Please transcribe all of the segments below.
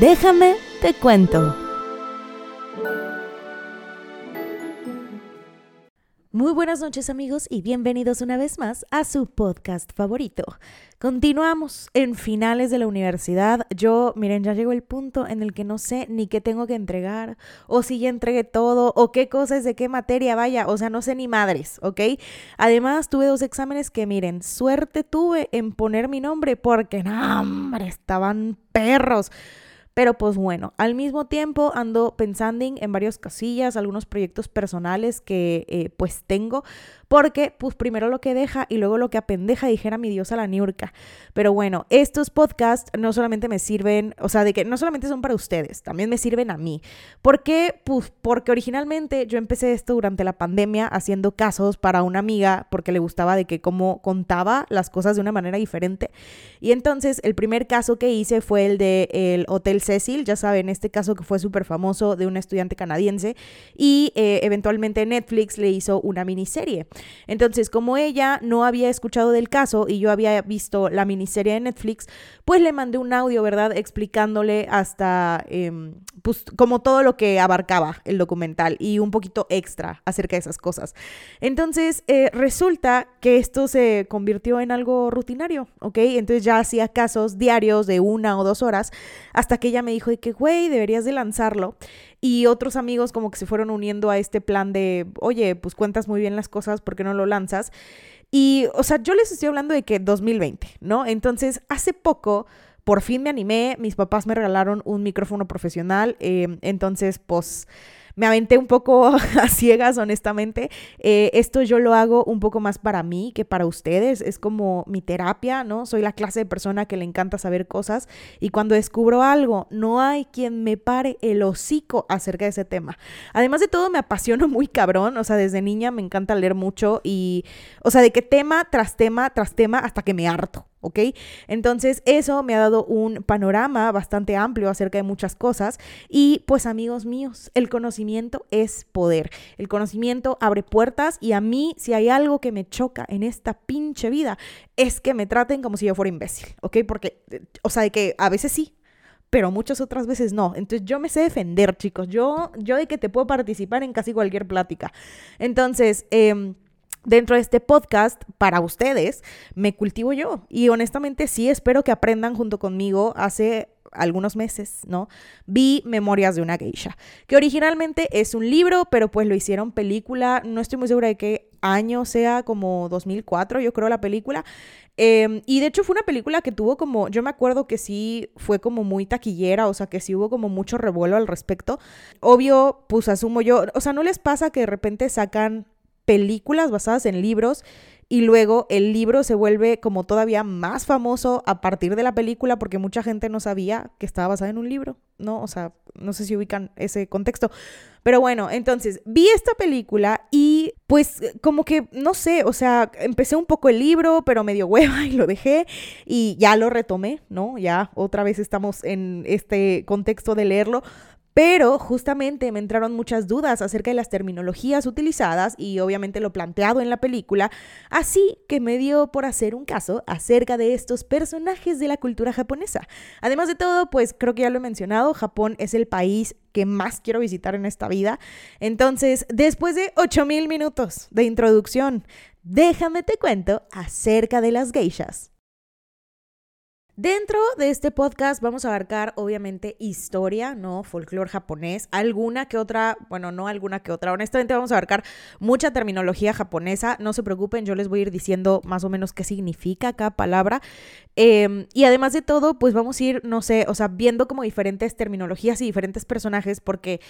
Déjame te cuento. Muy buenas noches amigos y bienvenidos una vez más a su podcast favorito. Continuamos en finales de la universidad. Yo, miren, ya llegó el punto en el que no sé ni qué tengo que entregar, o si ya entregué todo, o qué cosas de qué materia vaya, o sea, no sé ni madres, ¿ok? Además, tuve dos exámenes que, miren, suerte tuve en poner mi nombre porque, no, hombre, estaban perros. Pero pues bueno, al mismo tiempo ando pensando en varias casillas, algunos proyectos personales que eh, pues tengo porque, pues primero lo que deja y luego lo que apendeja, dijera mi diosa la Niurka. Pero bueno, estos podcasts no solamente me sirven, o sea, de que no solamente son para ustedes, también me sirven a mí. ¿Por qué? Pues porque originalmente yo empecé esto durante la pandemia haciendo casos para una amiga porque le gustaba de que cómo contaba las cosas de una manera diferente. Y entonces el primer caso que hice fue el de el Hotel Cecil, ya saben, este caso que fue súper famoso de un estudiante canadiense y eh, eventualmente Netflix le hizo una miniserie. Entonces, como ella no había escuchado del caso y yo había visto la miniserie de Netflix, pues le mandé un audio, ¿verdad? Explicándole hasta, em, pues, como todo lo que abarcaba el documental y un poquito extra acerca de esas cosas. Entonces, eh, resulta que esto se convirtió en algo rutinario, ¿ok? Entonces ya hacía casos diarios de una o dos horas hasta que ella me dijo de que, güey, deberías de lanzarlo. Y otros amigos como que se fueron uniendo a este plan de, oye, pues cuentas muy bien las cosas, ¿por qué no lo lanzas? Y, o sea, yo les estoy hablando de que 2020, ¿no? Entonces, hace poco, por fin me animé, mis papás me regalaron un micrófono profesional, eh, entonces, pues me aventé un poco a ciegas, honestamente. Eh, esto yo lo hago un poco más para mí que para ustedes. Es como mi terapia, ¿no? Soy la clase de persona que le encanta saber cosas y cuando descubro algo, no hay quien me pare el hocico acerca de ese tema. Además de todo, me apasiono muy cabrón. O sea, desde niña me encanta leer mucho y, o sea, de qué tema tras tema tras tema hasta que me harto. ¿Ok? Entonces eso me ha dado un panorama bastante amplio acerca de muchas cosas y pues amigos míos, el conocimiento es poder, el conocimiento abre puertas y a mí si hay algo que me choca en esta pinche vida es que me traten como si yo fuera imbécil, ¿ok? Porque, o sea, de que a veces sí, pero muchas otras veces no. Entonces yo me sé defender, chicos. Yo, yo de que te puedo participar en casi cualquier plática. Entonces, eh, dentro de este podcast para ustedes, me cultivo yo. Y honestamente sí espero que aprendan junto conmigo. Hace algunos meses, ¿no? Vi Memorias de una geisha, que originalmente es un libro, pero pues lo hicieron película. No estoy muy segura de qué año sea, como 2004, yo creo, la película. Em, y de hecho fue una película que tuvo como, yo me acuerdo que sí fue como muy taquillera, o sea, que sí hubo como mucho revuelo al respecto. Obvio, pues asumo yo, o sea, ¿no les pasa que de repente sacan películas basadas en libros y luego el libro se vuelve como todavía más famoso a partir de la película porque mucha gente no sabía que estaba basada en un libro, ¿no? O sea, no sé si ubican ese contexto. Pero bueno, entonces vi esta película y pues como que, no sé, o sea, empecé un poco el libro, pero medio hueva y lo dejé y ya lo retomé, ¿no? Ya otra vez estamos en este contexto de leerlo. Pero justamente me entraron muchas dudas acerca de las terminologías utilizadas y obviamente lo planteado en la película, así que me dio por hacer un caso acerca de estos personajes de la cultura japonesa. Además de todo, pues creo que ya lo he mencionado, Japón es el país que más quiero visitar en esta vida. Entonces, después de 8000 minutos de introducción, déjame te cuento acerca de las geishas. Dentro de este podcast vamos a abarcar obviamente historia, ¿no? Folclore japonés, alguna que otra, bueno, no alguna que otra, honestamente vamos a abarcar mucha terminología japonesa, no se preocupen, yo les voy a ir diciendo más o menos qué significa cada palabra. Em, y además de todo, pues vamos a ir, no sé, o sea, viendo como diferentes terminologías y diferentes personajes, porque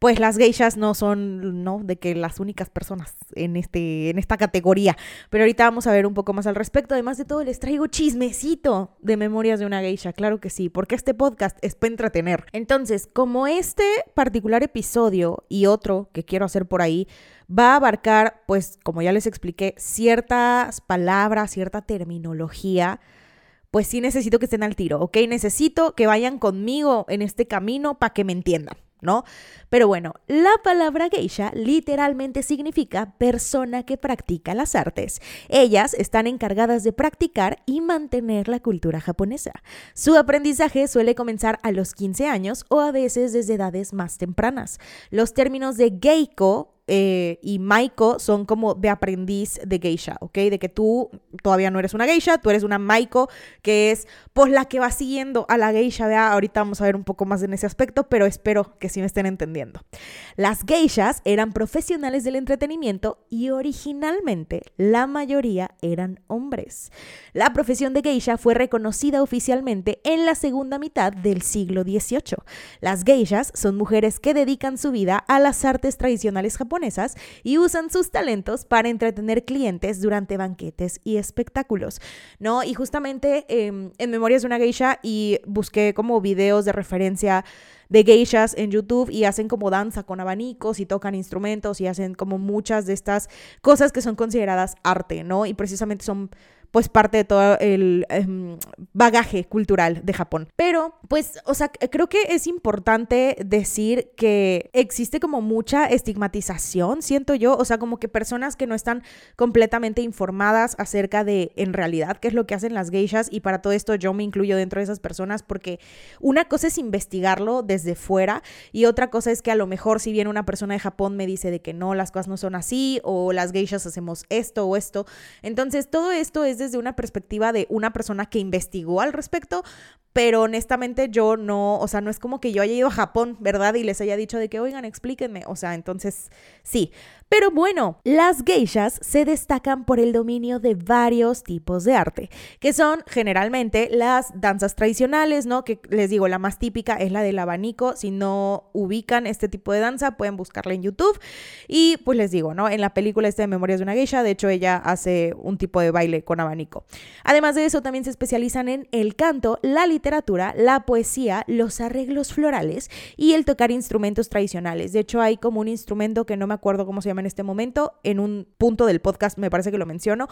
pues las geishas no son, ¿no? De que las únicas personas en, este, en esta categoría. Pero ahorita vamos a ver un poco más al respecto. Además de todo, les traigo chismecito de memoria De una geisha, claro que sí, porque este podcast es para entretener. Entonces, como este particular episodio y otro que quiero hacer por ahí, va a abarcar, pues, como ya les expliqué, ciertas palabras, cierta terminología, pues sí necesito que estén al tiro, ¿ok? Necesito que vayan conmigo en este camino para que me entiendan. ¿No? Pero bueno, la palabra geisha literalmente significa persona que practica las artes. Ellas están encargadas de practicar y mantener la cultura japonesa. Su aprendizaje suele comenzar a los 15 años o a veces desde edades más tempranas. Los términos de geiko eh, y Maiko son como de aprendiz de geisha, ¿ok? De que tú todavía no eres una geisha, tú eres una Maiko, que es pues la que va siguiendo a la geisha, vea, ahorita vamos a ver un poco más en ese aspecto, pero espero que sí me estén entendiendo. Las geishas eran profesionales del entretenimiento y originalmente la mayoría eran hombres. La profesión de geisha fue reconocida oficialmente en la segunda mitad del siglo XVIII. Las geishas son mujeres que dedican su vida a las artes tradicionales japonesas y usan sus talentos para entretener clientes durante banquetes y espectáculos, ¿no? Y justamente em, en Memorias de una Geisha y busqué como videos de referencia de geishas en YouTube y hacen como danza con abanicos y tocan instrumentos y hacen como muchas de estas cosas que son consideradas arte, ¿no? Y precisamente son pues parte de todo el em, bagaje cultural de Japón. Pero, pues, o sea, creo que es importante decir que existe como mucha estigmatización, siento yo, o sea, como que personas que no están completamente informadas acerca de en realidad qué es lo que hacen las geishas y para todo esto yo me incluyo dentro de esas personas porque una cosa es investigarlo desde fuera y otra cosa es que a lo mejor si viene una persona de Japón me dice de que no, las cosas no son así o las geishas hacemos esto o esto. Entonces, todo esto es desde una perspectiva de una persona que investigó al respecto, pero honestamente yo no, o sea, no es como que yo haya ido a Japón, ¿verdad? Y les haya dicho de que, oigan, explíquenme, o sea, entonces sí. Pero bueno, las geishas se destacan por el dominio de varios tipos de arte, que son generalmente las danzas tradicionales, ¿no? Que les digo, la más típica es la del abanico. Si no ubican este tipo de danza, pueden buscarla en YouTube. Y pues les digo, ¿no? En la película esta de Memorias de una geisha, de hecho, ella hace un tipo de baile con abanico. Además de eso, también se especializan en el canto, la literatura, la poesía, los arreglos florales y el tocar instrumentos tradicionales. De hecho, hay como un instrumento que no me acuerdo cómo se llama en este momento, en un punto del podcast me parece que lo menciono,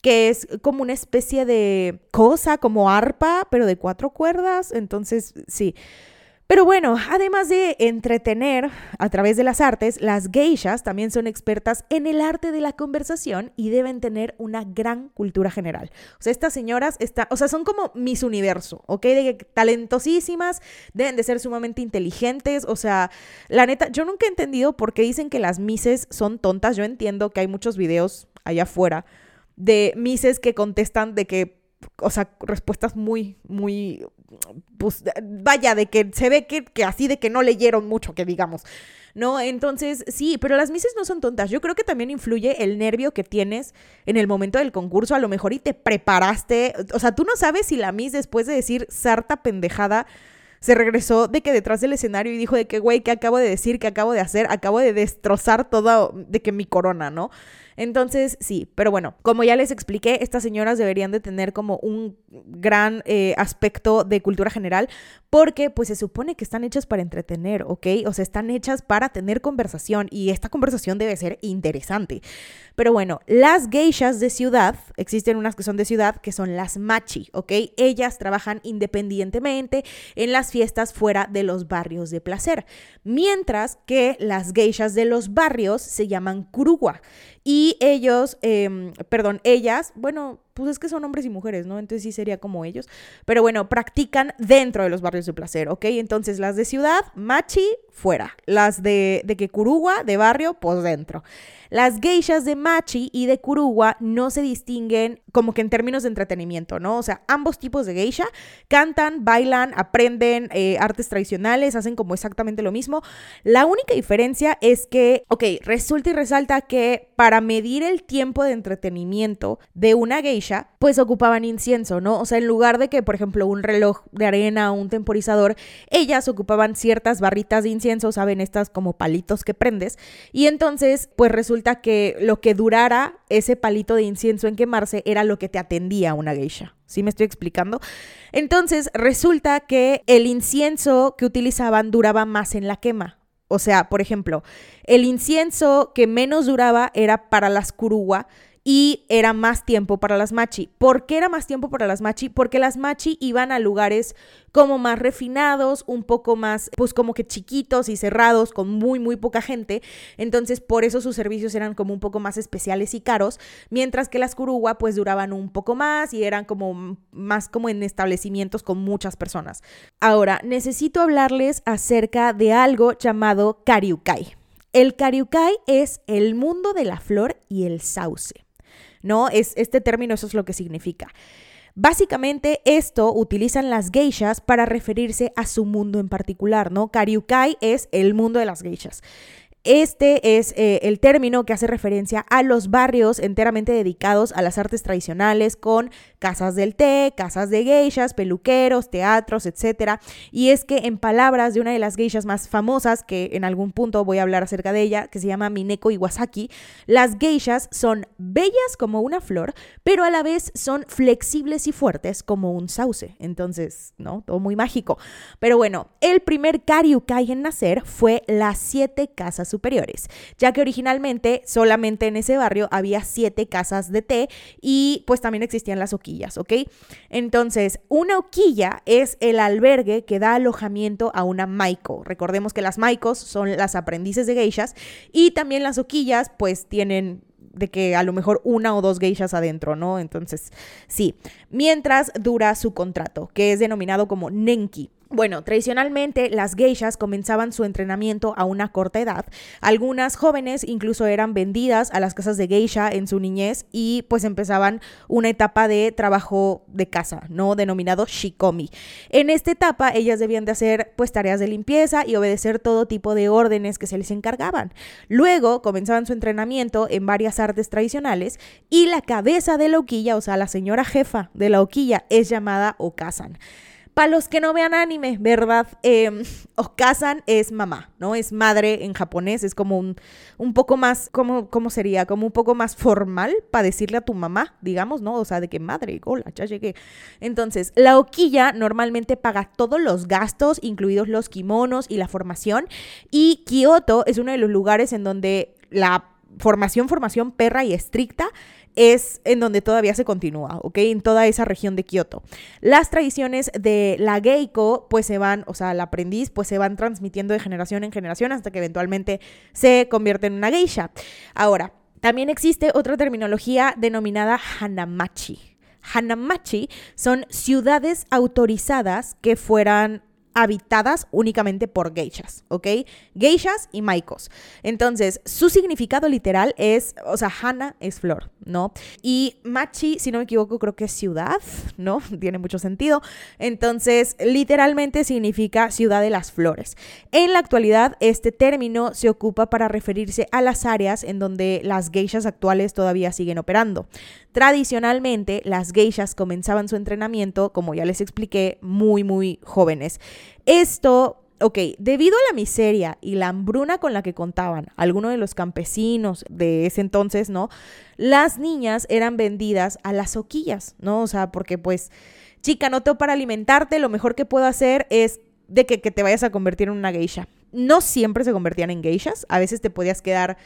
que es como una especie de cosa, como arpa, pero de cuatro cuerdas. Entonces, sí. Pero bueno, además de entretener a través de las artes, las geishas también son expertas en el arte de la conversación y deben tener una gran cultura general. O sea, estas señoras está, o sea, son como mis universo, ¿ok? De talentosísimas, deben de ser sumamente inteligentes, o sea, la neta, yo nunca he entendido por qué dicen que las mises son tontas. Yo entiendo que hay muchos videos allá afuera de mises que contestan de que o sea, respuestas muy, muy, pues vaya, de que se ve que, que, así de que no leyeron mucho, que digamos, ¿no? Entonces, sí, pero las mises no son tontas. Yo creo que también influye el nervio que tienes en el momento del concurso, a lo mejor y te preparaste, o sea, tú no sabes si la mis después de decir sarta pendejada, se regresó de que detrás del escenario y dijo de que, güey, ¿qué acabo de decir? ¿Qué acabo de hacer? Acabo de destrozar todo de que mi corona, ¿no? Entonces, sí, pero bueno, como ya les expliqué, estas señoras deberían de tener como un gran eh, aspecto de cultura general porque pues se supone que están hechas para entretener, ¿ok? O sea, están hechas para tener conversación y esta conversación debe ser interesante. Pero bueno, las geishas de ciudad, existen unas que son de ciudad, que son las machi, ¿ok? Ellas trabajan independientemente en las fiestas fuera de los barrios de placer, mientras que las geishas de los barrios se llaman kuruwa y ellos, em, perdón, ellas, bueno, pues es que son hombres y mujeres, ¿no? Entonces sí sería como ellos. Pero bueno, practican dentro de los barrios de placer, ¿ok? Entonces las de ciudad, machi, fuera. Las de, de que de barrio, pues dentro. Las geishas de Machi y de Kuruwa no se distinguen como que en términos de entretenimiento, ¿no? O sea, ambos tipos de geisha cantan, bailan, aprenden eh, artes tradicionales, hacen como exactamente lo mismo. La única diferencia es que, ok, resulta y resalta que para medir el tiempo de entretenimiento de una geisha, pues ocupaban incienso, ¿no? O sea, en lugar de que, por ejemplo, un reloj de arena o un temporizador, ellas ocupaban ciertas barritas de incienso, ¿saben? Estas como palitos que prendes. Y entonces, pues resulta que lo que durara ese palito de incienso en quemarse era lo que te atendía una geisha. ¿Sí me estoy explicando? Entonces, resulta que el incienso que utilizaban duraba más en la quema. O sea, por ejemplo, el incienso que menos duraba era para las curuwa y era más tiempo para las machi. ¿Por qué era más tiempo para las machi? Porque las machi iban a lugares como más refinados, un poco más, pues como que chiquitos y cerrados, con muy, muy poca gente. Entonces, por eso sus servicios eran como un poco más especiales y caros, mientras que las curuwa pues duraban un poco más y eran como más como en establecimientos con muchas personas. Ahora, necesito hablarles acerca de algo llamado Kariukai. El Kariukai es el mundo de la flor y el sauce. ¿No? Es este término, eso es lo que significa. Básicamente esto utilizan las geishas para referirse a su mundo en particular, ¿no? Kariukai es el mundo de las geishas. Este es eh, el término que hace referencia a los barrios enteramente dedicados a las artes tradicionales con casas del té, casas de geishas, peluqueros, teatros, etc. Y es que en palabras de una de las geishas más famosas, que en algún punto voy a hablar acerca de ella, que se llama Mineko Iwasaki, las geishas son bellas como una flor, pero a la vez son flexibles y fuertes como un sauce. Entonces, ¿no? Todo muy mágico. Pero bueno, el primer Karyukai en nacer fue las siete casas superiores, ya que originalmente solamente en ese barrio había siete casas de té y pues también existían las oquillas, ¿ok? Entonces, una oquilla es el albergue que da alojamiento a una maiko. Recordemos que las maikos son las aprendices de geishas y también las oquillas pues tienen de que a lo mejor una o dos geishas adentro, ¿no? Entonces, sí. Mientras dura su contrato, que es denominado como nenki. Bueno, tradicionalmente las geishas comenzaban su entrenamiento a una corta edad. Algunas jóvenes incluso eran vendidas a las casas de geisha en su niñez y pues empezaban una etapa de trabajo de casa, ¿no? Denominado shikomi. En esta etapa ellas debían de hacer pues tareas de limpieza y obedecer todo tipo de órdenes que se les encargaban. Luego comenzaban su entrenamiento en varias artes tradicionales y la cabeza de la oquilla, o sea, la señora jefa de la oquilla es llamada okasan. Para los que no vean anime, ¿verdad? Eh, es mamá, ¿no? Es madre en japonés, es como un, un poco más, ¿cómo, ¿cómo sería? Como un poco más formal para decirle a tu mamá, digamos, ¿no? O sea, de que madre, hola, ya llegué. Entonces, la oquilla normalmente paga todos los gastos, incluidos los kimonos y la formación. Y Kioto es uno de los lugares en donde la formación, formación perra y estricta es en donde todavía se continúa, ¿ok? En toda esa región de Kioto. Las tradiciones de la Geiko, pues se van, o sea, el aprendiz, pues se van transmitiendo de generación en generación hasta que eventualmente se convierte en una geisha. Ahora, también existe otra terminología denominada Hanamachi. Hanamachi son ciudades autorizadas que fueran habitadas únicamente por geishas, ¿ok? Geishas y maikos. Entonces, su significado literal es, o sea, Hana es flor, ¿no? Y Machi, si no me equivoco, creo que es ciudad, ¿no? Tiene mucho sentido. Entonces, literalmente significa ciudad de las flores. En la actualidad, este término se ocupa para referirse a las áreas en donde las geishas actuales todavía siguen operando. Tradicionalmente, las geishas comenzaban su entrenamiento, como ya les expliqué, muy, muy jóvenes. Esto Ok, debido a la miseria y la hambruna con la que contaban algunos de los campesinos de ese entonces, ¿no? Las niñas eran vendidas a las soquillas, ¿no? O sea, porque pues, chica, no tengo para alimentarte, lo mejor que puedo hacer es de que, que te vayas a convertir en una geisha. No siempre se convertían en geishas, a veces te podías quedar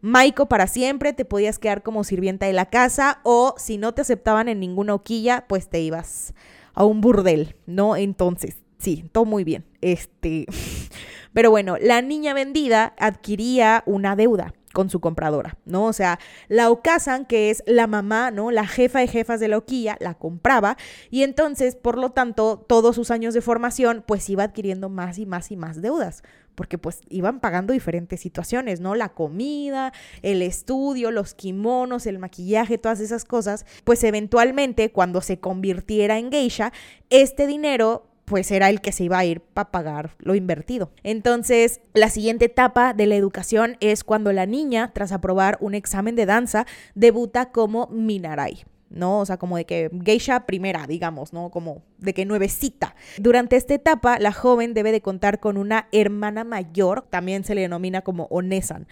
Maiko para siempre, te podías quedar como sirvienta de la casa o si no te aceptaban en ninguna hoquilla, pues te ibas a un burdel, ¿no? Entonces, sí, todo muy bien. Este, pero bueno, la niña vendida adquiría una deuda con su compradora, ¿no? O sea, la Okasan, que es la mamá, ¿no? La jefa de jefas de la Oquilla, la compraba y entonces, por lo tanto, todos sus años de formación, pues iba adquiriendo más y más y más deudas, porque pues iban pagando diferentes situaciones, ¿no? La comida, el estudio, los kimonos, el maquillaje, todas esas cosas, pues eventualmente, cuando se convirtiera en geisha, este dinero pues era el que se iba a ir para pagar lo invertido. Entonces, la siguiente etapa de la educación es cuando la niña, tras aprobar un examen de danza, debuta como Minarai. ¿no? O sea, como de que geisha primera, digamos, ¿no? Como de que nuevecita. Durante esta etapa, la joven debe de contar con una hermana mayor, también se le denomina como onesan.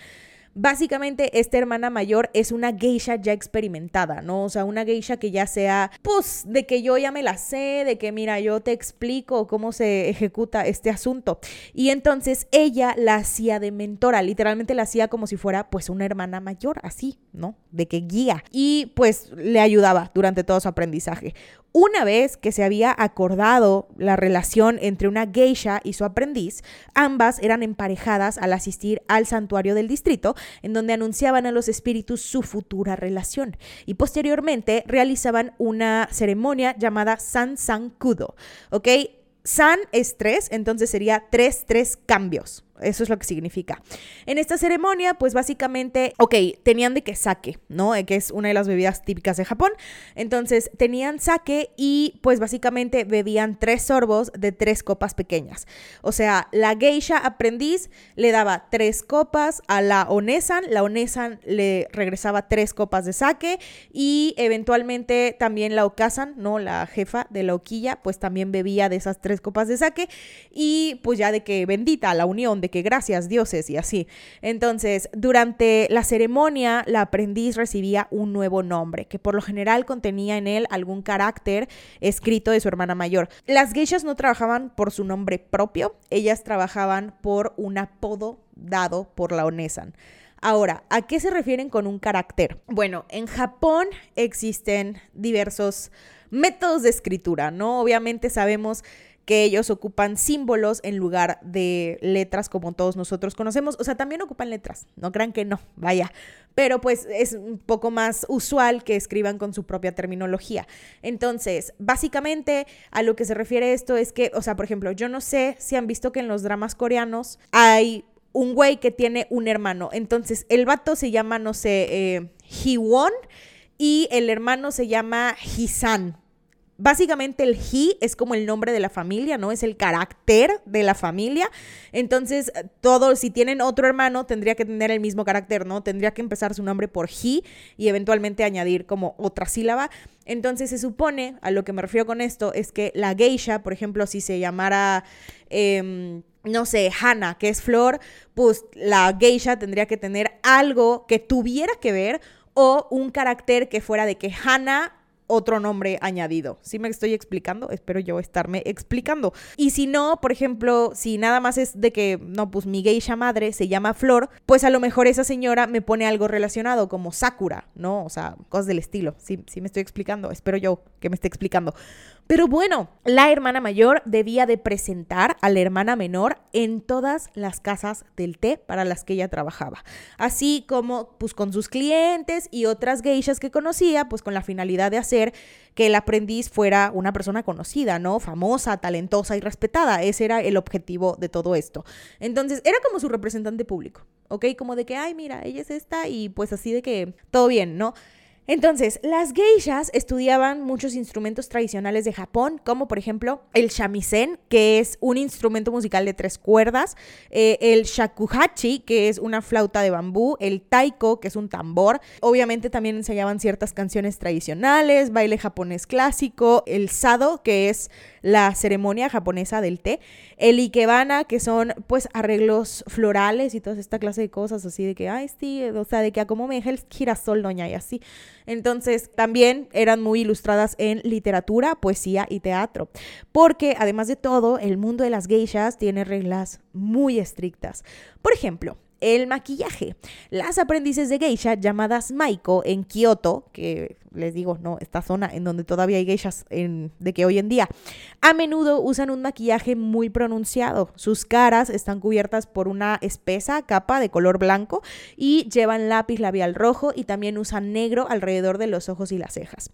Básicamente, esta hermana mayor es una geisha ya experimentada, ¿no? O sea, una geisha que ya sea, pues, de que yo ya me la sé, de que, mira, yo te explico cómo se ejecuta este asunto. Y entonces ella la hacía de mentora, literalmente la hacía como si fuera, pues, una hermana mayor, así, ¿no? De que guía. Y, pues, le ayudaba durante todo su aprendizaje. Una vez que se había acordado la relación entre una geisha y su aprendiz, ambas eran emparejadas al asistir al santuario del distrito, en donde anunciaban a los espíritus su futura relación. Y posteriormente realizaban una ceremonia llamada San San Kudo. ¿Ok? San es tres, entonces sería tres, tres cambios. Eso es lo que significa. En esta ceremonia, pues básicamente, ok, tenían de que sake, ¿no? Eh, que es una de las bebidas típicas de Japón. Entonces, tenían sake y pues básicamente bebían tres sorbos de tres copas pequeñas. O sea, la geisha aprendiz le daba tres copas a la onesan, la onesan le regresaba tres copas de sake y eventualmente también la okasan, ¿no? La jefa de la oquilla, pues también bebía de esas tres copas de sake y pues ya de que bendita la unión que gracias dioses y así. Entonces, durante la ceremonia, la aprendiz recibía un nuevo nombre, que por lo general contenía en él algún carácter escrito de su hermana mayor. Las geishas no trabajaban por su nombre propio, ellas trabajaban por un apodo dado por la Onesan. Ahora, ¿a qué se refieren con un carácter? Bueno, en Japón existen diversos métodos de escritura, ¿no? Obviamente sabemos que ellos ocupan símbolos en lugar de letras como todos nosotros conocemos. O sea, también ocupan letras, no crean que no, vaya. Pero pues es un poco más usual que escriban con su propia terminología. Entonces, básicamente a lo que se refiere esto es que, o sea, por ejemplo, yo no sé si han visto que en los dramas coreanos hay un güey que tiene un hermano. Entonces, el vato se llama, no sé, eh, Hiwon y el hermano se llama Hisan Básicamente el he es como el nombre de la familia, ¿no? Es el carácter de la familia. Entonces, todo, si tienen otro hermano, tendría que tener el mismo carácter, ¿no? Tendría que empezar su nombre por he y eventualmente añadir como otra sílaba. Entonces, se supone, a lo que me refiero con esto, es que la geisha, por ejemplo, si se llamara... Em, no sé, Hannah, que es flor, pues la geisha tendría que tener algo que tuviera que ver o un carácter que fuera de que Hannah otro nombre añadido. ¿Sí me estoy explicando? Espero yo estarme explicando. Y si no, por ejemplo, si nada más es de que, no, pues mi geisha madre se llama Flor, pues a lo mejor esa señora me pone algo relacionado como Sakura, ¿no? O sea, cosas del estilo. Sí, sí me estoy explicando. Espero yo que me esté explicando. Pero bueno, la hermana mayor debía de presentar a la hermana menor en todas las casas del té para las que ella trabajaba, así como pues con sus clientes y otras geishas que conocía, pues con la finalidad de hacer que el aprendiz fuera una persona conocida, ¿no? Famosa, talentosa y respetada. Ese era el objetivo de todo esto. Entonces, era como su representante público, ¿ok? Como de que, ay, mira, ella es esta y pues así de que todo bien, ¿no? Entonces, las geishas estudiaban muchos instrumentos tradicionales de Japón, como por ejemplo el shamisen, que es un instrumento musical de tres cuerdas, eh, el shakuhachi, que es una flauta de bambú, el taiko, que es un tambor. Obviamente también enseñaban ciertas canciones tradicionales, baile japonés clásico, el sado, que es la ceremonia japonesa del té, el ikebana, que son pues arreglos florales y toda esta clase de cosas así de que, ay, sí, o sea, de que a como me deja el girasol, doña, y así. Entonces, también eran muy ilustradas en literatura, poesía y teatro, porque además de todo, el mundo de las geishas tiene reglas muy estrictas. Por ejemplo, el maquillaje. Las aprendices de geisha llamadas Maiko en Kioto, que les digo, no, esta zona en donde todavía hay geishas de que hoy en día, a menudo usan un maquillaje muy pronunciado. Sus caras están cubiertas por una espesa capa de color blanco y llevan lápiz labial rojo y también usan negro alrededor de los ojos y las cejas.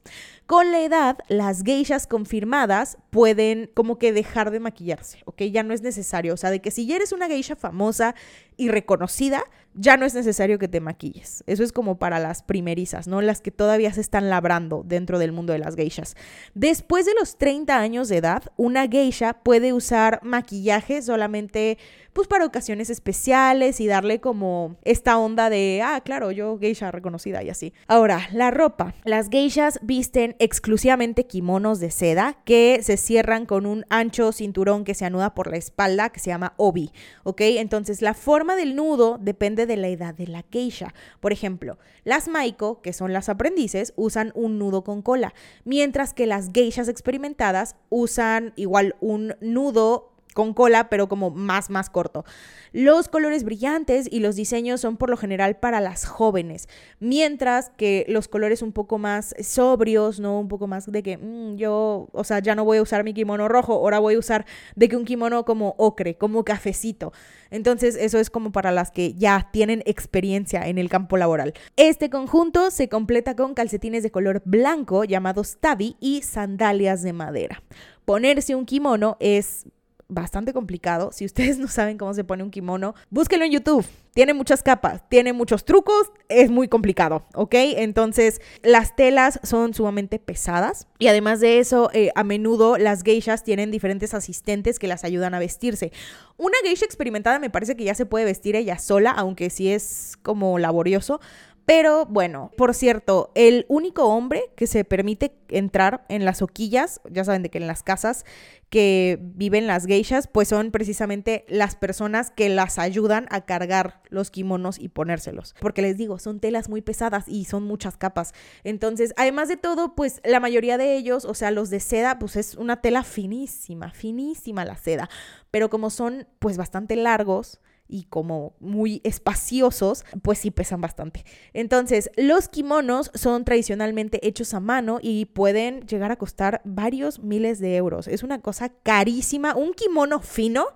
Con la edad, las geishas confirmadas pueden como que dejar de maquillarse, ¿ok? Ya no es necesario, o sea, de que si eres una geisha famosa y reconocida, ya no es necesario que te maquilles. Eso es como para las primerizas, ¿no? Las que todavía se están labrando dentro del mundo de las geishas. Después de los 30 años de edad, una geisha puede usar maquillaje solamente pues para ocasiones especiales y darle como esta onda de, ah, claro, yo geisha reconocida y así. Ahora, la ropa. Las geishas visten exclusivamente kimonos de seda que se cierran con un ancho cinturón que se anuda por la espalda que se llama obi, ¿ok? Entonces, la forma del nudo depende de la edad de la geisha. Por ejemplo, las maiko, que son las aprendices, usan un nudo con cola, mientras que las geishas experimentadas usan igual un nudo con cola, pero como más, más corto. Los colores brillantes y los diseños son por lo general para las jóvenes, mientras que los colores un poco más sobrios, ¿no? Un poco más de que mm, yo, o sea, ya no voy a usar mi kimono rojo, ahora voy a usar de que un kimono como ocre, como cafecito. Entonces, eso es como para las que ya tienen experiencia en el campo laboral. Este conjunto se completa con calcetines de color blanco llamados tabi y sandalias de madera. Ponerse un kimono es bastante complicado. Si ustedes no saben cómo se pone un kimono, búsquenlo en YouTube. Tiene muchas capas, tiene muchos trucos, es muy complicado, ¿ok? Entonces, las telas son sumamente pesadas y además de eso, eh, a menudo las geishas tienen diferentes asistentes que las ayudan a vestirse. Una geisha experimentada me parece que ya se puede vestir ella sola, aunque sí es como laborioso, pero bueno, por cierto, el único hombre que se permite entrar en las hoquillas, ya saben de que en las casas que viven las geishas, pues son precisamente las personas que las ayudan a cargar los kimonos y ponérselos. Porque les digo, son telas muy pesadas y son muchas capas. Entonces, además de todo, pues la mayoría de ellos, o sea, los de seda, pues es una tela finísima, finísima la seda. Pero como son pues bastante largos, y como muy espaciosos, pues sí pesan bastante. Entonces, los kimonos son tradicionalmente hechos a mano y pueden llegar a costar varios miles de euros. Es una cosa carísima. Un kimono fino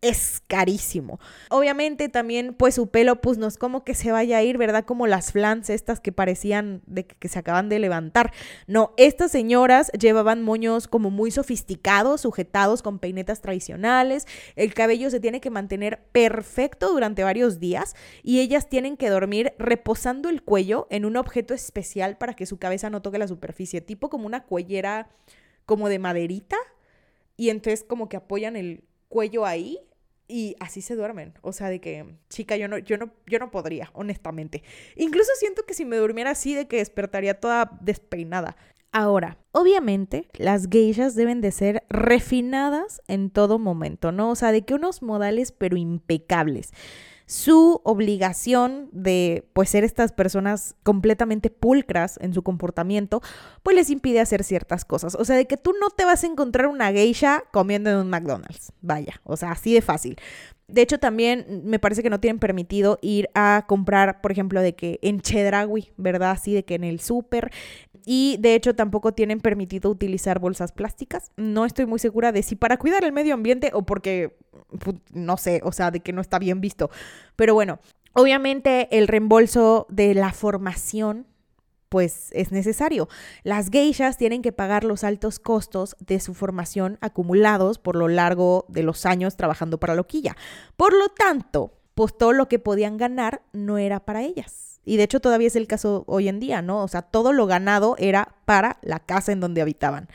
es carísimo. Obviamente también pues su pelo pues no es como que se vaya a ir, ¿verdad? Como las flans estas que parecían de que, se acaban de levantar. No, estas señoras llevaban moños como muy sofisticados, sujetados con peinetas tradicionales. El cabello se tiene que mantener perfecto durante varios días y ellas tienen que dormir reposando el cuello en un objeto especial para que su cabeza no toque la superficie, tipo como una cuellera como de maderita y entonces como que apoyan el cuello ahí y así se duermen. O sea, de que, chica, yo no, yo no, yo no podría, honestamente. Incluso siento que si me durmiera así, de que despertaría toda despeinada. Ahora, obviamente, las geishas deben de ser refinadas en todo momento, ¿no? O sea, de que unos modales pero impecables su obligación de pues ser estas personas completamente pulcras en su comportamiento, pues les impide hacer ciertas cosas. O sea, de que tú no te vas a encontrar una geisha comiendo en un McDonald's. Vaya, o sea, así de fácil. De hecho, también me parece que no tienen permitido ir a comprar, por ejemplo, de que en Chedraui, ¿verdad? Así de que en el súper. Y de hecho tampoco tienen permitido utilizar bolsas plásticas. No estoy muy segura de si para cuidar el medio ambiente o porque, no sé, o sea, de que no está bien visto. Pero bueno, obviamente el reembolso de la formación pues es necesario. Las geishas tienen que pagar los altos costos de su formación acumulados por lo largo de los años trabajando para Loquilla. Por lo tanto, pues todo lo que podían ganar no era para ellas. Y de hecho todavía es el caso hoy en día, ¿no? O sea, todo lo ganado era para la casa en donde habitaban.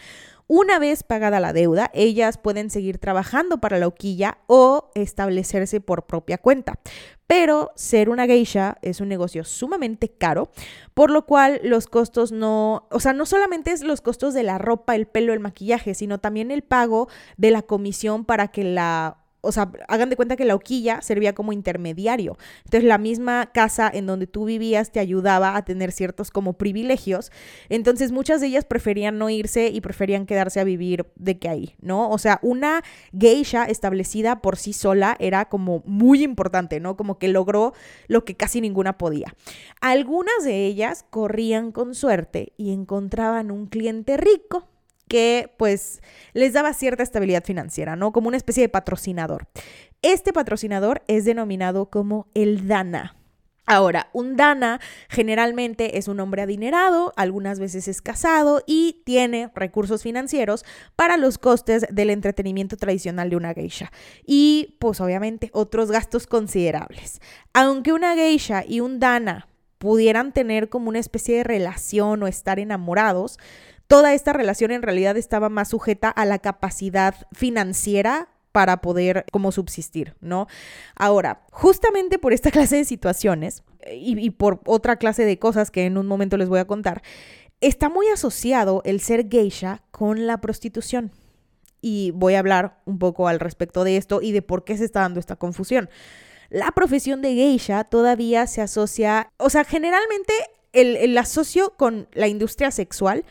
Una vez pagada la deuda, ellas pueden seguir trabajando para la hoquilla o establecerse por propia cuenta. Pero ser una geisha es un negocio sumamente caro, por lo cual los costos no, o sea, no solamente es los costos de la ropa, el pelo, el maquillaje, sino también el pago de la comisión para que la o sea, hagan de cuenta que la hoquilla servía como intermediario. Entonces la misma casa en donde tú vivías te ayudaba a tener ciertos como privilegios. Entonces muchas de ellas preferían no irse y preferían quedarse a vivir de que ahí, ¿no? O sea, una geisha establecida por sí sola era como muy importante, ¿no? Como que logró lo que casi ninguna podía. Algunas de ellas corrían con suerte y encontraban un cliente rico que pues les daba cierta estabilidad financiera, ¿no? Como una especie de patrocinador. Este patrocinador es denominado como el Dana. Ahora, un Dana generalmente es un hombre adinerado, algunas veces es casado y tiene recursos financieros para los costes del entretenimiento tradicional de una geisha. Y pues obviamente otros gastos considerables. Aunque una geisha y un Dana pudieran tener como una especie de relación o estar enamorados, toda esta relación en realidad estaba más sujeta a la capacidad financiera para poder como subsistir, ¿no? Ahora, justamente por esta clase de situaciones y, y por otra clase de cosas que en un momento les voy a contar, está muy asociado el ser geisha con la prostitución. Y voy a hablar un poco al respecto de esto y de por qué se está dando esta confusión. La profesión de geisha todavía se asocia, o sea, generalmente el, el asocio con la industria sexual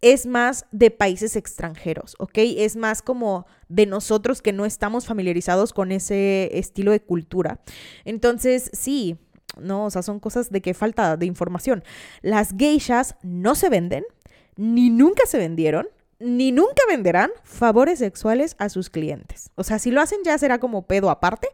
es más de países extranjeros, ¿ok? Es más como de nosotros que no estamos familiarizados con ese estilo de cultura. Entonces, sí, no, o sea, son cosas de que falta de información. Las geishas no se venden, ni nunca se vendieron, ni nunca venderán favores sexuales a sus clientes. O sea, si lo hacen ya será como pedo aparte,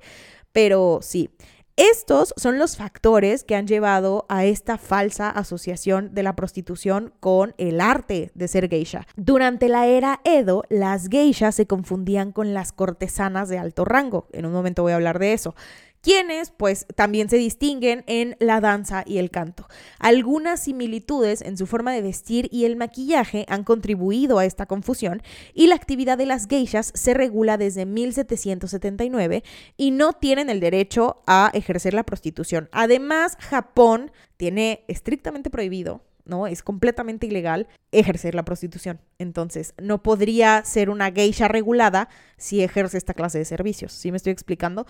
pero sí. Estos son los factores que han llevado a esta falsa asociación de la prostitución con el arte de ser geisha. Durante la era Edo, las geishas se confundían con las cortesanas de alto rango. En un momento voy a hablar de eso quienes pues también se distinguen en la danza y el canto. Algunas similitudes en su forma de vestir y el maquillaje han contribuido a esta confusión y la actividad de las geishas se regula desde 1779 y no tienen el derecho a ejercer la prostitución. Además, Japón tiene estrictamente prohibido ¿no? Es completamente ilegal ejercer la prostitución. Entonces, no podría ser una geisha regulada si ejerce esta clase de servicios. ¿Sí me estoy explicando?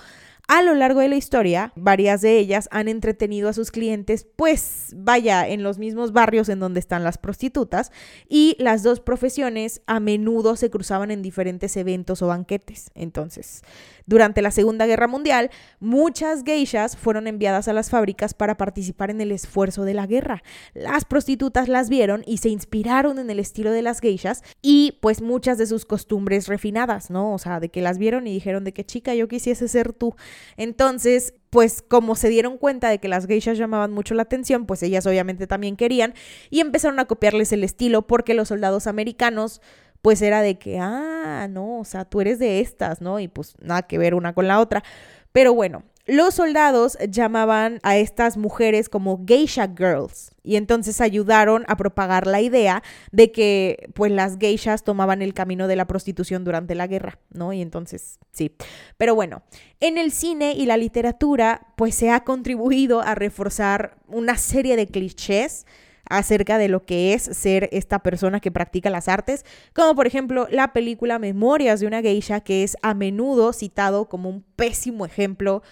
A lo largo de la historia, varias de ellas han entretenido a sus clientes, pues vaya, en los mismos barrios en donde están las prostitutas, y las dos profesiones a menudo se cruzaban en diferentes eventos o banquetes. Entonces, durante la Segunda Guerra Mundial, muchas geishas fueron enviadas a las fábricas para participar en el esfuerzo de la guerra. Las prostitutas las vieron y se inspiraron en el estilo de las geishas y pues muchas de sus costumbres refinadas, ¿no? O sea, de que las vieron y dijeron de que chica yo quisiese ser tú. Entonces, pues como se dieron cuenta de que las geishas llamaban mucho la atención, pues ellas obviamente también querían y empezaron a copiarles el estilo porque los soldados americanos pues era de que, ah, no, o sea, tú eres de estas, ¿no? Y pues nada que ver una con la otra. Pero bueno, los soldados llamaban a estas mujeres como geisha girls y entonces ayudaron a propagar la idea de que pues las geishas tomaban el camino de la prostitución durante la guerra, ¿no? Y entonces sí. Pero bueno, en el cine y la literatura pues se ha contribuido a reforzar una serie de clichés acerca de lo que es ser esta persona que practica las artes, como por ejemplo la película Memorias de una geisha, que es a menudo citado como un pésimo ejemplo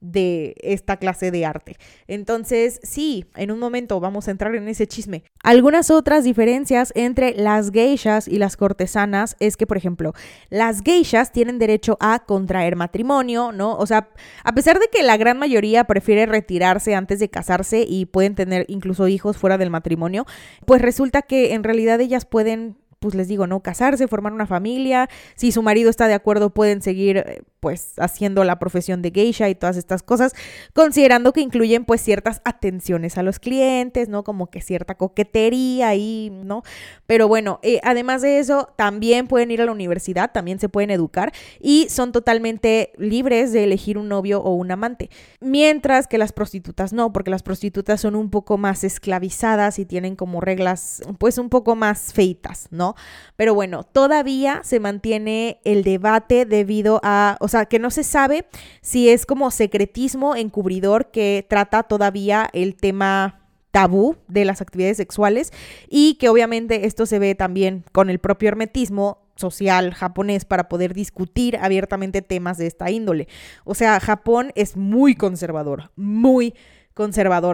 de esta clase de arte. Entonces, sí, en un momento vamos a entrar en ese chisme. Algunas otras diferencias entre las geishas y las cortesanas es que, por ejemplo, las geishas tienen derecho a contraer matrimonio, ¿no? O sea, a pesar de que la gran mayoría prefiere retirarse antes de casarse y pueden tener incluso hijos fuera del matrimonio, pues resulta que en realidad ellas pueden pues les digo, ¿no? Casarse, formar una familia. Si su marido está de acuerdo, pueden seguir eh, pues haciendo la profesión de geisha y todas estas cosas, considerando que incluyen pues ciertas atenciones a los clientes, ¿no? Como que cierta coquetería ahí, ¿no? Pero bueno, eh, además de eso, también pueden ir a la universidad, también se pueden educar y son totalmente libres de elegir un novio o un amante. Mientras que las prostitutas no, porque las prostitutas son un poco más esclavizadas y tienen como reglas pues un poco más feitas, ¿no? Pero bueno, todavía se mantiene el debate debido a sea, que no se sabe si es como secretismo encubridor que trata todavía el tema tabú de las actividades sexuales y que obviamente esto se ve también con el propio hermetismo social japonés para poder discutir abiertamente temas de esta índole. O sea, Japón es muy conservador, muy conservador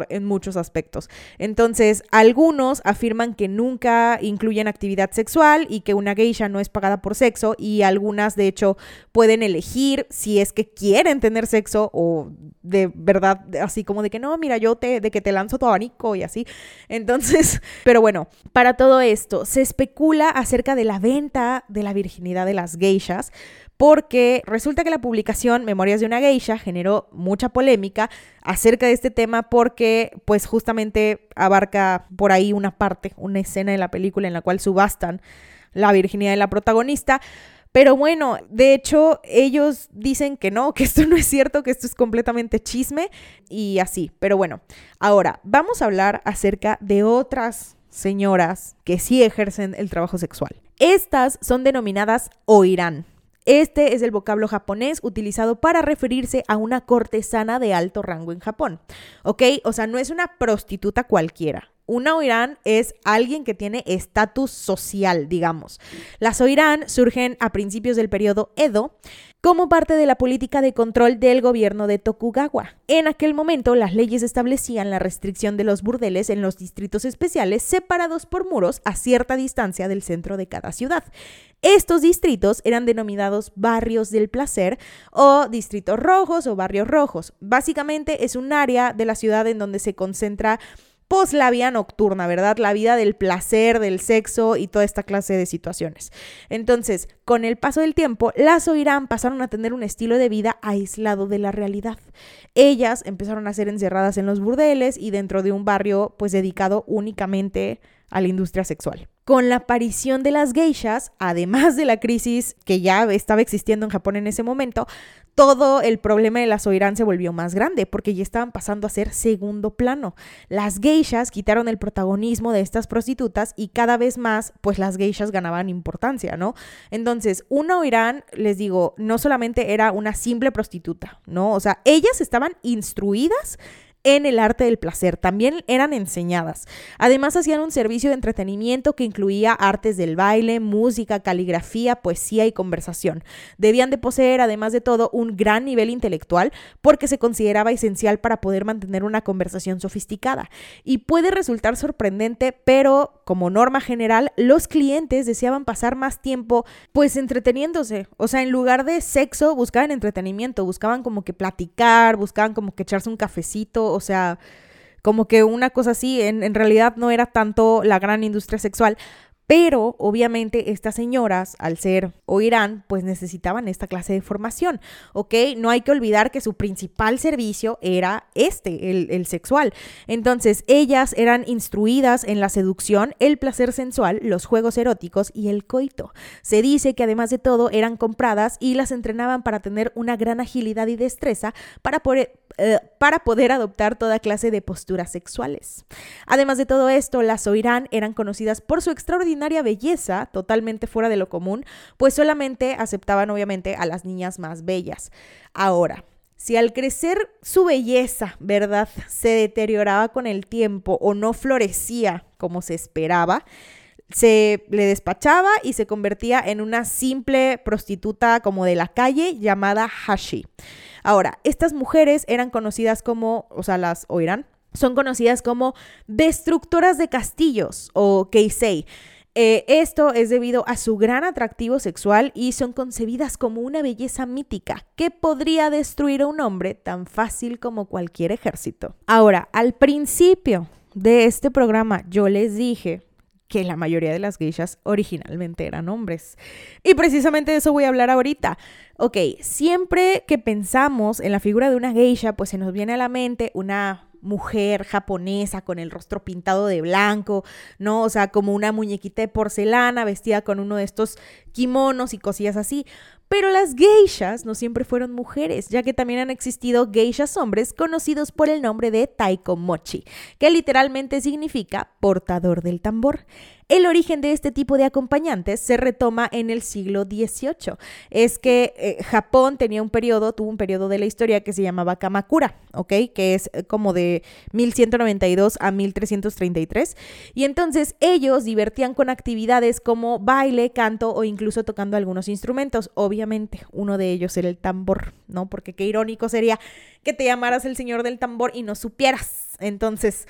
en muchos aspectos. Entonces, algunos afirman que nunca incluyen actividad sexual y que una geisha no es pagada por sexo y algunas, de hecho, pueden elegir si es que quieren tener sexo o de verdad, así como de que no, mira, yo te, de que te lanzo tu abanico y así. Entonces, pero bueno, para todo esto, se especula acerca de la venta de la virginidad de las geishas porque resulta que la publicación Memorias de una geisha generó mucha polémica acerca de este tema porque pues justamente abarca por ahí una parte, una escena de la película en la cual subastan la virginidad de la protagonista. Pero bueno, de hecho ellos dicen que no, que esto no es cierto, que esto es completamente chisme y así. Pero bueno, ahora vamos a hablar acerca de otras señoras que sí ejercen el trabajo sexual. Estas son denominadas oirán Este es el vocablo japonés utilizado para referirse a una cortesana de alto rango en Japón. ¿Ok? O sea, no es una prostituta cualquiera. Una oirán es alguien que tiene estatus social, digamos. Las oirán surgen a principios del periodo Edo como parte de la política de control del gobierno de Tokugawa. En aquel momento, las leyes establecían la restricción de los burdeles en los distritos especiales separados por muros a cierta distancia del centro de cada ciudad. Estos distritos eran denominados barrios del placer o distritos rojos o barrios rojos. Básicamente es un área de la ciudad en donde se concentra pues la vida nocturna, ¿verdad? La vida del placer, del sexo y toda esta clase de situaciones. Entonces, con el paso del tiempo, las Oirán pasaron a tener un estilo de vida aislado de la realidad. Ellas empezaron a ser encerradas en los burdeles y dentro de un barrio pues dedicado únicamente a la industria sexual. Con la aparición de las geishas, además de la crisis que ya estaba existiendo en Japón en ese momento, todo el problema de las oirán se volvió más grande porque ya estaban pasando a ser segundo plano. Las geishas quitaron el protagonismo de estas prostitutas y cada vez más, pues las geishas ganaban importancia, ¿no? Entonces, una oirán, les digo, no solamente era una simple prostituta, ¿no? O sea, ellas estaban instruidas en el arte del placer. También eran enseñadas. Además hacían un servicio de entretenimiento que incluía artes del baile, música, caligrafía, poesía y conversación. Debían de poseer, además de todo, un gran nivel intelectual porque se consideraba esencial para poder mantener una conversación sofisticada. Y puede resultar sorprendente, pero como norma general, los clientes deseaban pasar más tiempo pues entreteniéndose. O sea, en lugar de sexo, buscaban entretenimiento, buscaban como que platicar, buscaban como que echarse un cafecito o sea, como que una cosa así, en, en realidad no era tanto la gran industria sexual, pero obviamente estas señoras, al ser o Irán, pues necesitaban esta clase de formación, ¿ok? No hay que olvidar que su principal servicio era este, el, el, sexual. Entonces, ellas eran instruidas en la seducción, el placer sensual, los juegos eróticos y el coito. Se dice que además de todo eran compradas y las entrenaban para tener una gran agilidad y destreza para poder, eh, para poder adoptar toda clase de posturas sexuales. Además de todo esto, las Oirán eran conocidas por su extraordinaria belleza, totalmente fuera de lo común, pues solamente aceptaban obviamente a las niñas más bellas. Ahora, si al crecer su belleza, ¿verdad?, se deterioraba con el tiempo o no florecía como se esperaba, se le despachaba y se convertía en una simple prostituta como de la calle llamada Hashi. Ahora, estas mujeres eran conocidas como, o sea, las oirán, son conocidas como destructoras de castillos o keisei. Eh, esto es debido a su gran atractivo sexual y son concebidas como una belleza mítica que podría destruir a un hombre tan fácil como cualquier ejército. Ahora, al principio de este programa yo les dije que la mayoría de las geishas originalmente eran hombres. Y precisamente de eso voy a hablar ahorita. Ok, siempre que pensamos en la figura de una geisha, pues se nos viene a la mente una mujer japonesa con el rostro pintado de blanco, ¿no? O sea, como una muñequita de porcelana vestida con uno de estos kimonos y cosillas así. Pero las geishas no siempre fueron mujeres, ya que también han existido geishas hombres conocidos por el nombre de taikomochi, que literalmente significa portador del tambor. El origen de este tipo de acompañantes se retoma en el siglo XVIII. Es que eh, Japón tenía un periodo, tuvo un periodo de la historia que se llamaba Kamakura, ¿ok? Que es eh, como de 1192 a 1333. Y entonces ellos divertían con actividades como baile, canto o incluso tocando algunos instrumentos. Uno de ellos era el tambor, ¿no? Porque qué irónico sería que te llamaras el señor del tambor y no supieras. Entonces...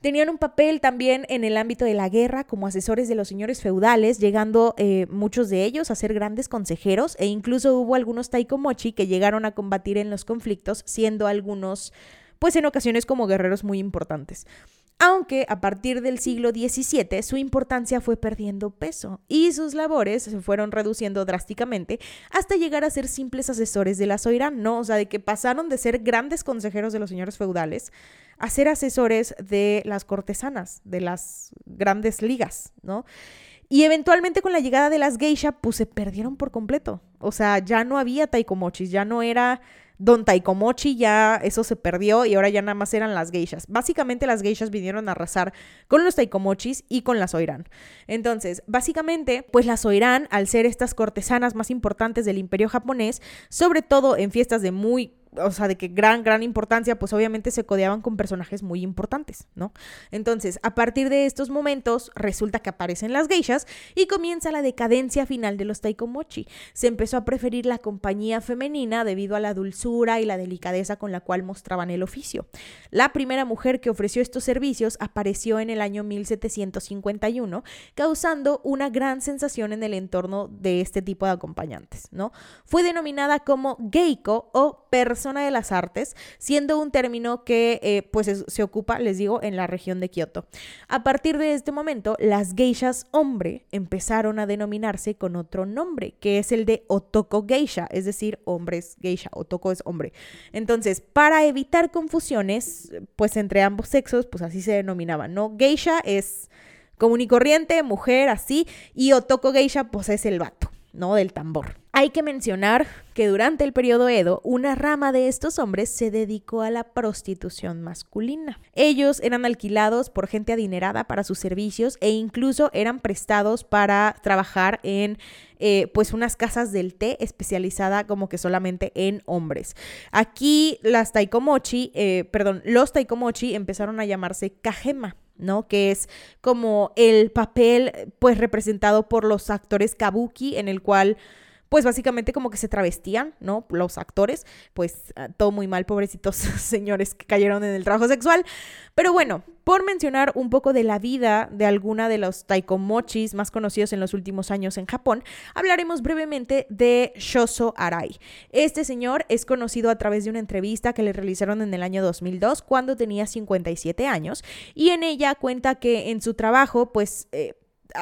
Tenían un papel también en el ámbito de la guerra como asesores de los señores feudales, llegando eh, muchos de ellos a ser grandes consejeros e incluso hubo algunos taikomochi que llegaron a combatir en los conflictos, siendo algunos, pues en ocasiones como guerreros muy importantes aunque a partir del siglo XVII su importancia fue perdiendo peso y sus labores se fueron reduciendo drásticamente hasta llegar a ser simples asesores de la Soirán, ¿no? O sea, de que pasaron de ser grandes consejeros de los señores feudales a ser asesores de las cortesanas, de las grandes ligas, ¿no? Y eventualmente con la llegada de las geisha, pues se perdieron por completo. O sea, ya no había taikomochis, ya no era Don Taikomochi ya eso se perdió y ahora ya nada más eran las geishas. Básicamente las geishas vinieron a arrasar con los Taikomochis y con las Oiran. Entonces, básicamente, pues las Oiran, al ser estas cortesanas más importantes del imperio japonés, sobre todo en fiestas de muy o sea, de que gran, gran importancia, pues obviamente se codeaban con personajes muy importantes, ¿no? Entonces, a partir de estos momentos, resulta que aparecen las geishas y comienza la decadencia final de los taikomochi. Se empezó a preferir la compañía femenina debido a la dulzura y la delicadeza con la cual mostraban el oficio. La primera mujer que ofreció estos servicios apareció en el año 1751, causando una gran sensación en el entorno de este tipo de acompañantes, ¿no? Fue denominada como geiko o persona zona de las artes, siendo un término que eh, pues se ocupa, les digo, en la región de Kioto. A partir de este momento, las geishas hombre empezaron a denominarse con otro nombre, que es el de otoko geisha, es decir, hombres geisha, otoko es hombre. Entonces, para evitar confusiones, pues entre ambos sexos, pues así se denominaban, ¿no? Geisha es común y corriente, mujer, así, y otoko geisha, pues es el vato. ¿no? Del tambor. Hay que mencionar que durante el periodo Edo, una rama de estos hombres se dedicó a la prostitución masculina. Ellos eran alquilados por gente adinerada para sus servicios e incluso eran prestados para trabajar en eh, pues unas casas del té especializada como que solamente en hombres. Aquí las taikomochi, eh, perdón, los taikomochi empezaron a llamarse kajema. ¿no? Que es como el papel pues representado por los actores kabuki en el cual pues básicamente como que se travestían, ¿no? Los actores, pues ah, todo muy mal, pobrecitos señores que cayeron en el trabajo sexual. Pero bueno, por mencionar un poco de la vida de alguna de los taikomochis más conocidos en los últimos años en Japón, hablaremos brevemente de Shoso Arai. Este señor es conocido a través de una entrevista que le realizaron en el año 2002 cuando tenía 57 años y en ella cuenta que en su trabajo pues eh,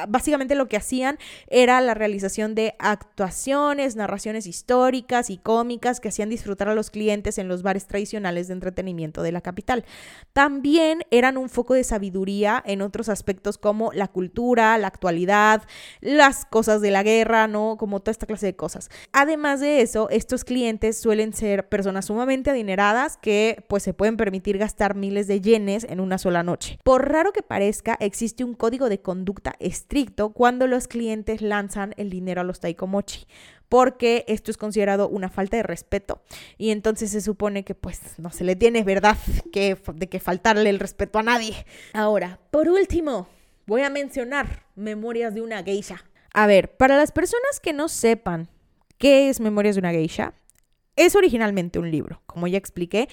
básicamente lo que hacían era la realización de actuaciones, narraciones históricas y cómicas que hacían disfrutar a los clientes en los bares tradicionales de entretenimiento de la capital. También eran un foco de sabiduría en otros aspectos como la cultura, la actualidad, las cosas de la guerra, ¿no? Como toda esta clase de cosas. Además de eso, estos clientes suelen ser personas sumamente adineradas que pues se pueden permitir gastar miles de yenes en una sola noche. Por raro que parezca, existe un código de conducta estricto cuando los clientes lanzan el dinero a los taikomochi porque esto es considerado una falta de respeto y entonces se supone que pues no se le tiene verdad que, de que faltarle el respeto a nadie. Ahora, por último, voy a mencionar Memorias de una geisha. A ver, para las personas que no sepan qué es Memorias de una geisha, es originalmente un libro, como ya expliqué,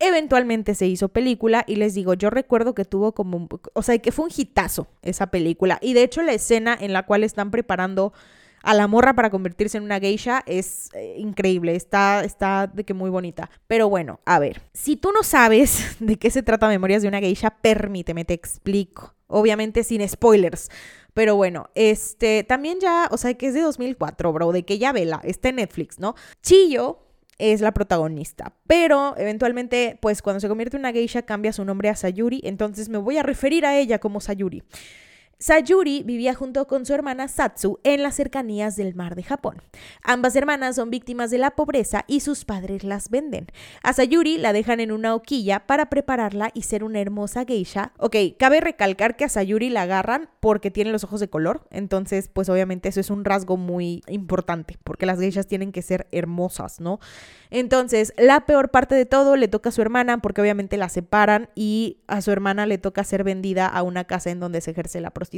Eventualmente se hizo película y les digo, yo recuerdo que tuvo como, o sea, que fue un hitazo esa película. Y de hecho la escena en la cual están preparando a la morra para convertirse en una geisha es eh, increíble, está, está de que muy bonita. Pero bueno, a ver, si tú no sabes de qué se trata Memorias de una geisha, permíteme, te explico. Obviamente sin spoilers. Pero bueno, este también ya, o sea, que es de 2004, bro, de que ya vela, está en Netflix, ¿no? Chillo es la protagonista. Pero eventualmente, pues cuando se convierte en una geisha cambia su nombre a Sayuri, entonces me voy a referir a ella como Sayuri. Sayuri vivía junto con su hermana Satsu en las cercanías del mar de Japón. Ambas hermanas son víctimas de la pobreza y sus padres las venden. A Sayuri la dejan en una hoquilla para prepararla y ser una hermosa geisha. Ok, cabe recalcar que a Sayuri la agarran porque tiene los ojos de color, entonces pues obviamente eso es un rasgo muy importante porque las geishas tienen que ser hermosas, ¿no? Entonces, la peor parte de todo le toca a su hermana porque obviamente la separan y a su hermana le toca ser vendida a una casa en donde se ejerce la prostitución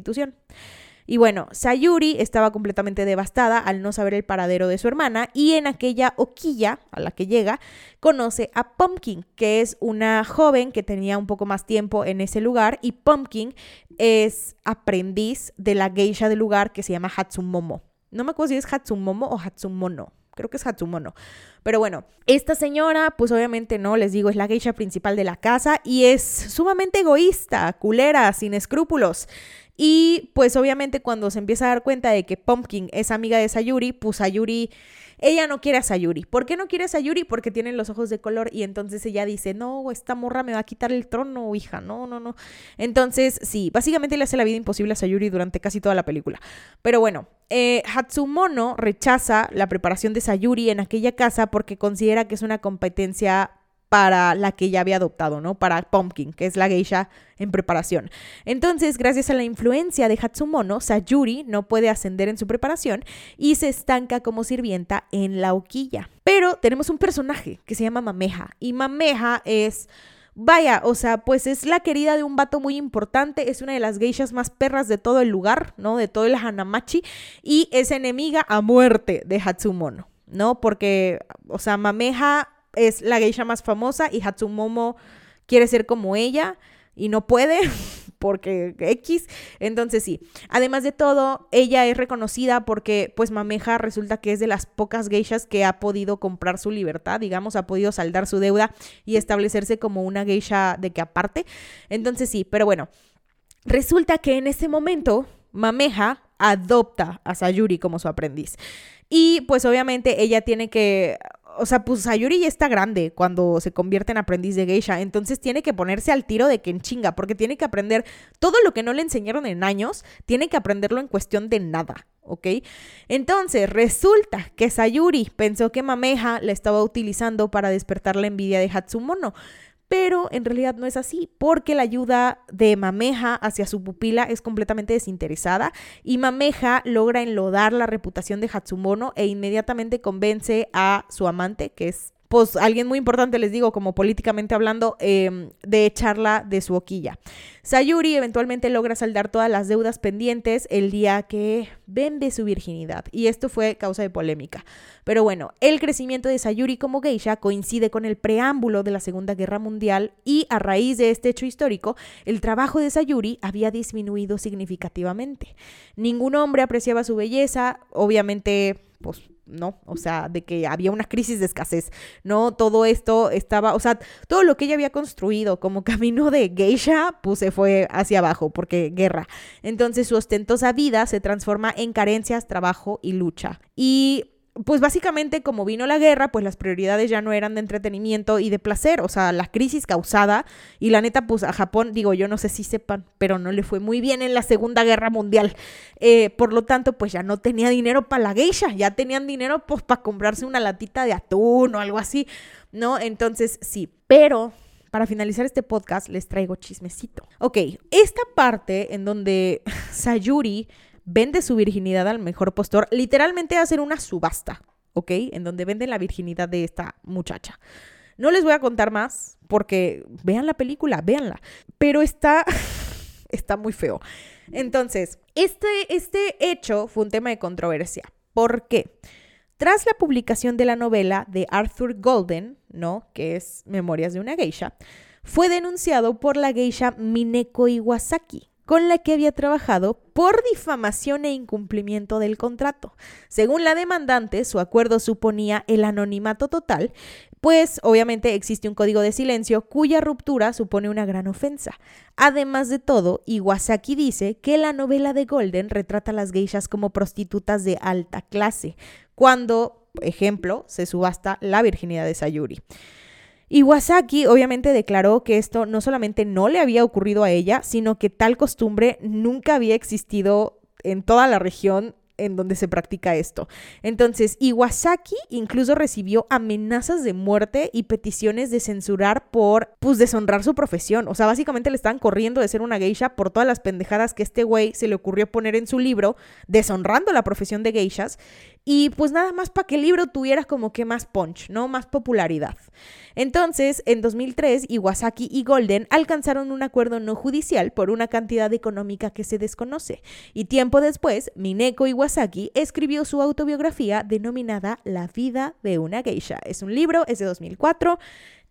y bueno, Sayuri estaba completamente devastada al no saber el paradero de su hermana y en aquella hoquilla a la que llega conoce a Pumpkin, que es una joven que tenía un poco más tiempo en ese lugar y Pumpkin es aprendiz de la geisha del lugar que se llama Hatsumomo. No me acuerdo si es Hatsumomo o Hatsumono creo que es Hatsumono. Pero bueno, esta señora, pues obviamente no, les digo, es la geisha principal de la casa y es sumamente egoísta, culera, sin escrúpulos. Y pues obviamente cuando se empieza a dar cuenta de que Pumpkin es amiga de Sayuri, pues Sayuri ella no quiere a Sayuri. ¿Por qué no quiere a Sayuri? Porque tiene los ojos de color y entonces ella dice, no, esta morra me va a quitar el trono, hija, no, no, no. Entonces, sí, básicamente le hace la vida imposible a Sayuri durante casi toda la película. Pero bueno, eh, Hatsumono rechaza la preparación de Sayuri en aquella casa porque considera que es una competencia para la que ella había adoptado, ¿no? Para Pumpkin, que es la geisha en preparación. Entonces, gracias a la influencia de Hatsumono, Sayuri no puede ascender en su preparación y se estanca como sirvienta en la hoquilla. Pero tenemos un personaje que se llama Mameja y Mameja es... Vaya, o sea, pues es la querida de un vato muy importante, es una de las geishas más perras de todo el lugar, ¿no? De todo el Hanamachi, y es enemiga a muerte de Hatsumono, ¿no? Porque, o sea, Mameja es la geisha más famosa y Hatsumomo quiere ser como ella y no puede porque X. Entonces sí. Además de todo, ella es reconocida porque pues Mameja resulta que es de las pocas geishas que ha podido comprar su libertad, digamos, ha podido saldar su deuda y establecerse como una geisha de que aparte. Entonces sí, pero bueno, resulta que en ese momento Mameja adopta a Sayuri como su aprendiz. Y pues obviamente ella tiene que o sea, pues Sayuri ya está grande cuando se convierte en aprendiz de geisha, entonces tiene que ponerse al tiro de que en chinga, porque tiene que aprender todo lo que no le enseñaron en años, tiene que aprenderlo en cuestión de nada, ¿ok? Entonces, resulta que Sayuri pensó que Mameja la estaba utilizando para despertar la envidia de Hatsumono, pero en realidad no es así, porque la ayuda de Mameja hacia su pupila es completamente desinteresada y Mameja logra enlodar la reputación de Hatsumono e inmediatamente convence a su amante, que es pues alguien muy importante, les digo, como políticamente hablando, em, de echarla de su hoquilla. Sayuri eventualmente logra saldar todas las deudas pendientes el día que vende su virginidad, y esto fue causa de polémica. Pero bueno, el crecimiento de Sayuri como geisha coincide con el preámbulo de la Segunda Guerra Mundial, y a raíz de este hecho histórico, el trabajo de Sayuri había disminuido significativamente. Ningún hombre apreciaba su belleza, obviamente, pues ¿no? O sea, de que había una crisis de escasez, ¿no? Todo esto estaba, o sea, todo lo que ella había construido como camino de geisha, pues se fue hacia abajo, porque guerra. Entonces su ostentosa vida se transforma en carencias, trabajo y lucha. Y pues básicamente como vino la guerra, pues las prioridades ya no eran de entretenimiento y de placer, o sea, la crisis causada y la neta, pues a Japón, digo, yo no sé si sepan, pero no le fue muy bien en la Segunda Guerra Mundial. Eh, por lo tanto, pues ya no tenía dinero para la geisha, ya tenían dinero pues para comprarse una latita de atún o algo así, ¿no? Entonces, sí, pero para finalizar este podcast les traigo chismecito. Ok, esta parte en donde Sayuri vende su virginidad al mejor postor, literalmente hacen una subasta, ¿ok? En donde venden la virginidad de esta muchacha. No les voy a contar más porque vean la película, véanla, pero está, está muy feo. Entonces, este, este hecho fue un tema de controversia. ¿Por qué? Tras la publicación de la novela de Arthur Golden, ¿no? Que es Memorias de una geisha, fue denunciado por la geisha Mineko Iwasaki, con la que había trabajado por difamación e incumplimiento del contrato. Según la demandante, su acuerdo suponía el anonimato total, pues obviamente existe un código de silencio cuya ruptura supone una gran ofensa. Además de todo, Iwasaki dice que la novela de Golden retrata a las geishas como prostitutas de alta clase, cuando, ejemplo, se subasta la virginidad de Sayuri. Iwasaki obviamente declaró que esto no solamente no le había ocurrido a ella, sino que tal costumbre nunca había existido en toda la región en donde se practica esto. Entonces, Iwasaki incluso recibió amenazas de muerte y peticiones de censurar por, pues, deshonrar su profesión. O sea, básicamente le estaban corriendo de ser una geisha por todas las pendejadas que este güey se le ocurrió poner en su libro, deshonrando la profesión de geishas. Y pues nada más para que el libro tuviera como que más punch, ¿no? Más popularidad. Entonces, en 2003, Iwasaki y Golden alcanzaron un acuerdo no judicial por una cantidad económica que se desconoce. Y tiempo después, Mineko Iwasaki escribió su autobiografía denominada La vida de una geisha. Es un libro, es de 2004.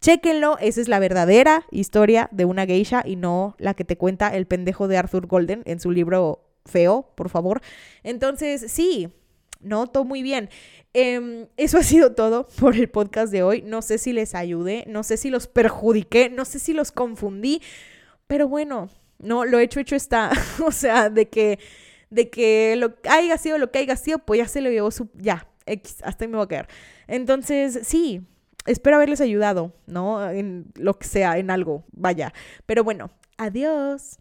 Chéquenlo, esa es la verdadera historia de una geisha y no la que te cuenta el pendejo de Arthur Golden en su libro feo, por favor. Entonces, sí, ¿no? Todo muy bien. Em, eso ha sido todo por el podcast de hoy. No sé si les ayudé, no sé si los perjudiqué, no sé si los confundí, pero bueno, no, lo hecho, hecho está. o sea, de que, de que lo haya sido lo que haya sido, pues ya se lo llevó su, ya, X, hasta ahí me voy a quedar. Entonces, sí, espero haberles ayudado, ¿no? En lo que sea, en algo, vaya. Pero bueno, adiós.